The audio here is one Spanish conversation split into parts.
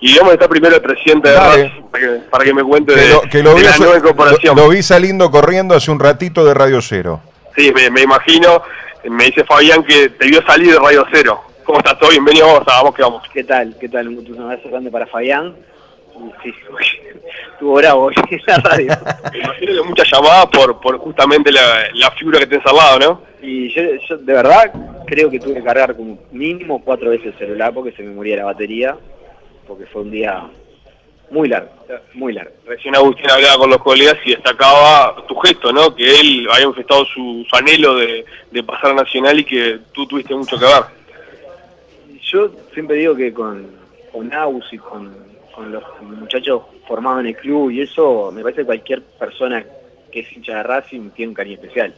Y vamos a estar primero el presidente de Dale. Racing para que, para que me cuente Que de, lo, que lo de vi, la nueva incorporación. lo- lo vi saliendo corriendo hace un ratito de Radio Cero. Sí, me, me imagino. Me dice Fabián que te vio salir de Radio Cero. ¿Cómo estás? ¿Todo? Bienvenido vamos, a vamos que vamos. ¿Qué tal? ¿Qué tal? Un abrazo grande para Fabián. Sí, estuvo bravo hoy en la radio. Me imagino que muchas llamadas por, por justamente la, la figura que tenés al lado, ¿no? Y yo, yo de verdad creo que tuve que cargar como mínimo cuatro veces el celular porque se me moría la batería, porque fue un día muy largo, muy largo. Recién Agustín hablaba con los colegas y destacaba tu gesto, ¿no? Que él había manifestado su, su anhelo de, de pasar a Nacional y que tú tuviste mucho que ver. Yo siempre digo que con, con Aus y con, con los muchachos formados en el club y eso, me parece que cualquier persona que es hincha de Racing tiene un cariño especial.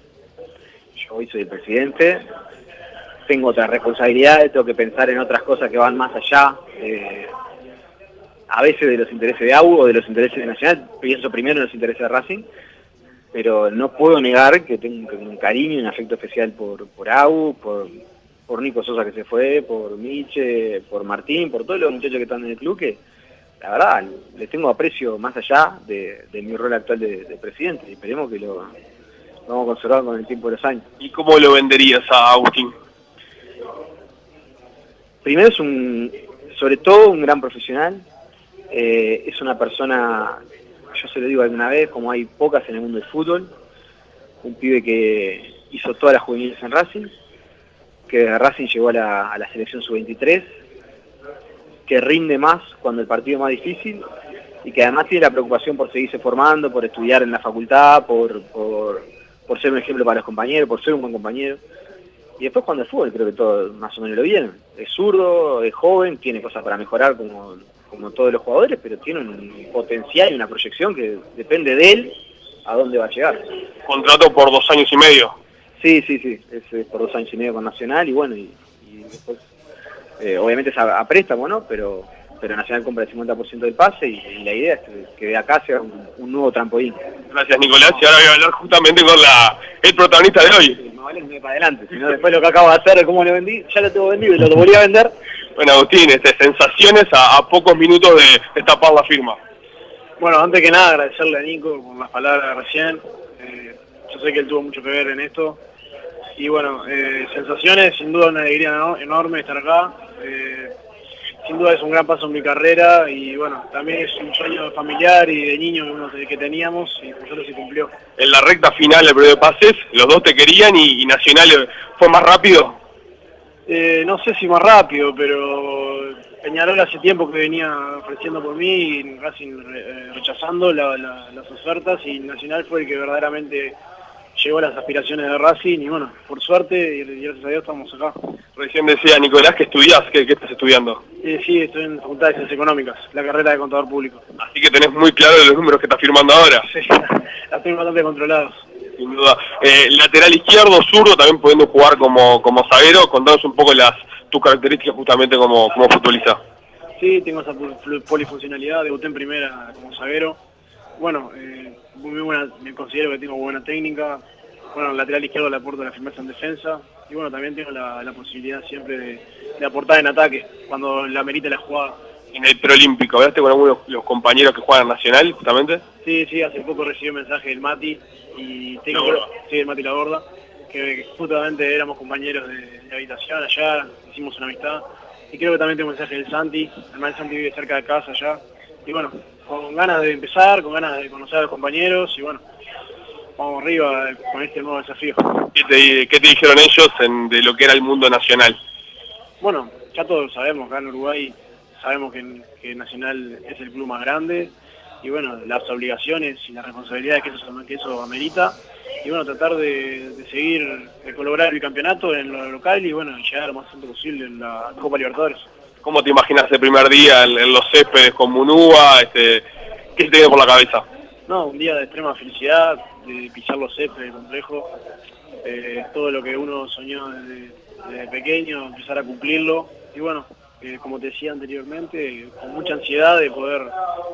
Yo hoy soy el presidente, tengo otras responsabilidades, tengo que pensar en otras cosas que van más allá, eh, a veces de los intereses de AU o de los intereses de Nacional, pienso primero en los intereses de Racing, pero no puedo negar que tengo un, cariño y un afecto especial por, por AU, por, por Nico Sosa que se fue, por Miche, por Martín, por todos los muchachos que están en el club, que la verdad les tengo aprecio más allá de, de mi rol actual de, de presidente y esperemos que lo, lo vamos a conservar con el tiempo de los años. ¿Y cómo lo venderías a Agustín? Primero es un, sobre todo un gran profesional, eh, es una persona, yo se lo digo alguna vez, como hay pocas en el mundo del fútbol, un pibe que hizo todas las juveniles en Racing, que de Racing llegó a la, a la selección sub-23, que rinde más cuando el partido es más difícil y que además tiene la preocupación por seguirse formando, por estudiar en la facultad, por, por, por ser un ejemplo para los compañeros, por ser un buen compañero. Y después cuando el fútbol creo que todo más o menos lo viene. Es zurdo, es joven, tiene cosas para mejorar como, como todos los jugadores, pero tiene un potencial y una proyección que depende de él a dónde va a llegar. Contrato por dos años y medio. Sí, sí, sí, es, por dos años y medio con Nacional y bueno, y, y después eh, obviamente es a, a, préstamo, ¿no? Pero, pero Nacional compra el 50% del pase y, y, la idea es que, que de acá sea un, un, nuevo trampolín. Gracias Nicolás, y ahora voy a hablar justamente con la, el protagonista de hoy. Sí, no vale que para adelante, sino después lo que acabo de hacer, cómo lo vendí, ya lo tengo vendido y lo, lo volví a vender. Bueno Agustín, este, sensaciones a, a pocos minutos de destapar la firma. Bueno, antes que nada agradecerle a Nico por las palabras recién. Eh, yo sé que él tuvo mucho que ver en esto. Y bueno, eh, sensaciones, sin duda una alegría ¿no? enorme estar acá. Eh, sin duda es un gran paso en mi carrera y bueno, también es un sueño familiar y de niño que, uno, que teníamos y por suerte se cumplió. En la recta final del periodo de pases, los dos te querían y, y Nacional fue más rápido. Eh, no sé si más rápido, pero Peñarol hace tiempo que venía ofreciendo por mí y Racing eh, rechazando la, la, las ofertas y Nacional fue el que verdaderamente llegó a las aspiraciones de Racing y bueno, por suerte y gracias a Dios estamos acá. Recién decía Nicolás que estudiás, ¿qué, qué estás estudiando? Eh, sí, estoy en Facultad de Ciencias Económicas, la carrera de contador público. Así que tenés muy claro los números que estás firmando ahora. Sí, la tengo bastante controlados. Sin duda. Eh, lateral izquierdo, zurdo, también pudiendo jugar como, como zaguero, contanos un poco las tus características justamente como, como futbolista. Sí, tengo esa polifuncionalidad, debuté en primera como zaguero. Bueno, eh, muy buena, me considero que tengo buena técnica. Bueno, lateral izquierdo le aporto la firmeza en defensa. Y bueno, también tengo la, la posibilidad siempre de, de, aportar en ataque, cuando la merita la jugada. En el preolímpico, ¿hablaste con algunos de los compañeros que juegan Nacional, justamente? Sí, sí, hace poco recibí un mensaje del Mati, y tengo, sí, el Mati La Gorda, que justamente éramos compañeros de, de, habitación allá, hicimos una amistad. Y creo que también tengo un mensaje del Santi, además el Santi vive cerca de casa allá. Y bueno, con ganas de empezar, con ganas de conocer a los compañeros y bueno, vamos arriba con este nuevo desafío. ¿Qué te, qué te dijeron ellos en, de lo que era el mundo nacional? Bueno, ya todos sabemos, acá en Uruguay sabemos que, que Nacional es el club más grande y bueno, las obligaciones y las responsabilidades que eso, que eso amerita y bueno, tratar de, de seguir, de colaborar el campeonato en lo local y bueno, llegar lo más pronto posible en la Copa Libertadores. ¿Cómo te imaginas el primer día en, en los céspedes con Munúa? Este, ¿Qué se te viene por la cabeza? No, un día de extrema felicidad, de pisar los céspedes del complejo, eh, todo lo que uno soñó desde, desde, pequeño, empezar a cumplirlo y bueno, eh, como te decía anteriormente, con mucha ansiedad de poder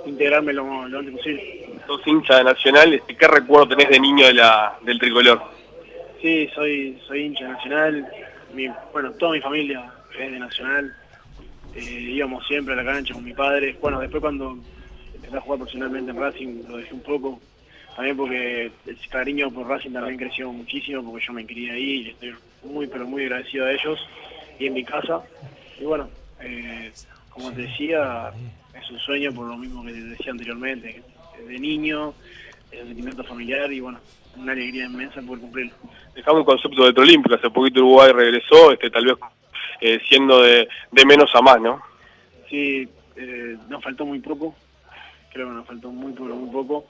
integrarme lo, lo antes posible. Sos hincha de Nacional, este, ¿qué recuerdo tenés de niño de la, del tricolor? Sí, soy, soy hincha de Nacional, mi, bueno, toda mi familia es de Nacional, eh, íbamos siempre a la cancha con mi padre. Bueno, después cuando empecé a jugar profesionalmente en Racing lo dejé un poco, también porque el cariño por Racing también creció muchísimo, porque yo me quería ahí y estoy muy, pero muy agradecido a ellos y en mi casa. Y bueno, eh, como te decía, es un sueño por lo mismo que te decía anteriormente, de niño, el sentimiento familiar y bueno, una alegría inmensa poder cumplirlo. Dejamos un concepto de Olímpico, hace poquito Uruguay regresó, este tal vez eh, siendo de, de, menos a más, ¿no? Sí, eh, nos faltó muy poco, creo que nos faltó muy, muy poco.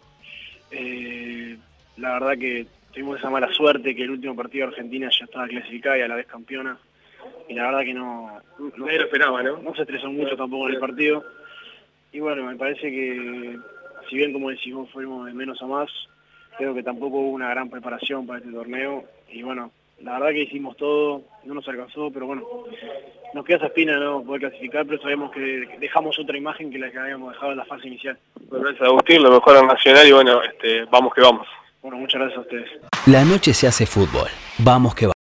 Eh, la verdad que tuvimos esa mala suerte que el último partido de Argentina ya estaba clasificada y a la vez campeona. Y la verdad que no... no Nadie lo esperaba, ¿no? No se estresó mucho tampoco en el partido. Y bueno, me parece que, si bien como decimos fuimos de menos a más, creo que tampoco hubo una gran preparación para este torneo. Y bueno, la verdad que hicimos todo, no nos alcanzó, pero bueno, nos queda esa espina no poder clasificar, pero sabemos que dejamos otra imagen que la que habíamos dejado en la fase inicial. Bueno, gracias Agustín, lo mejor en Nacional y bueno, este, vamos que vamos. Bueno, muchas gracias a ustedes. La noche se hace fútbol, vamos que vamos.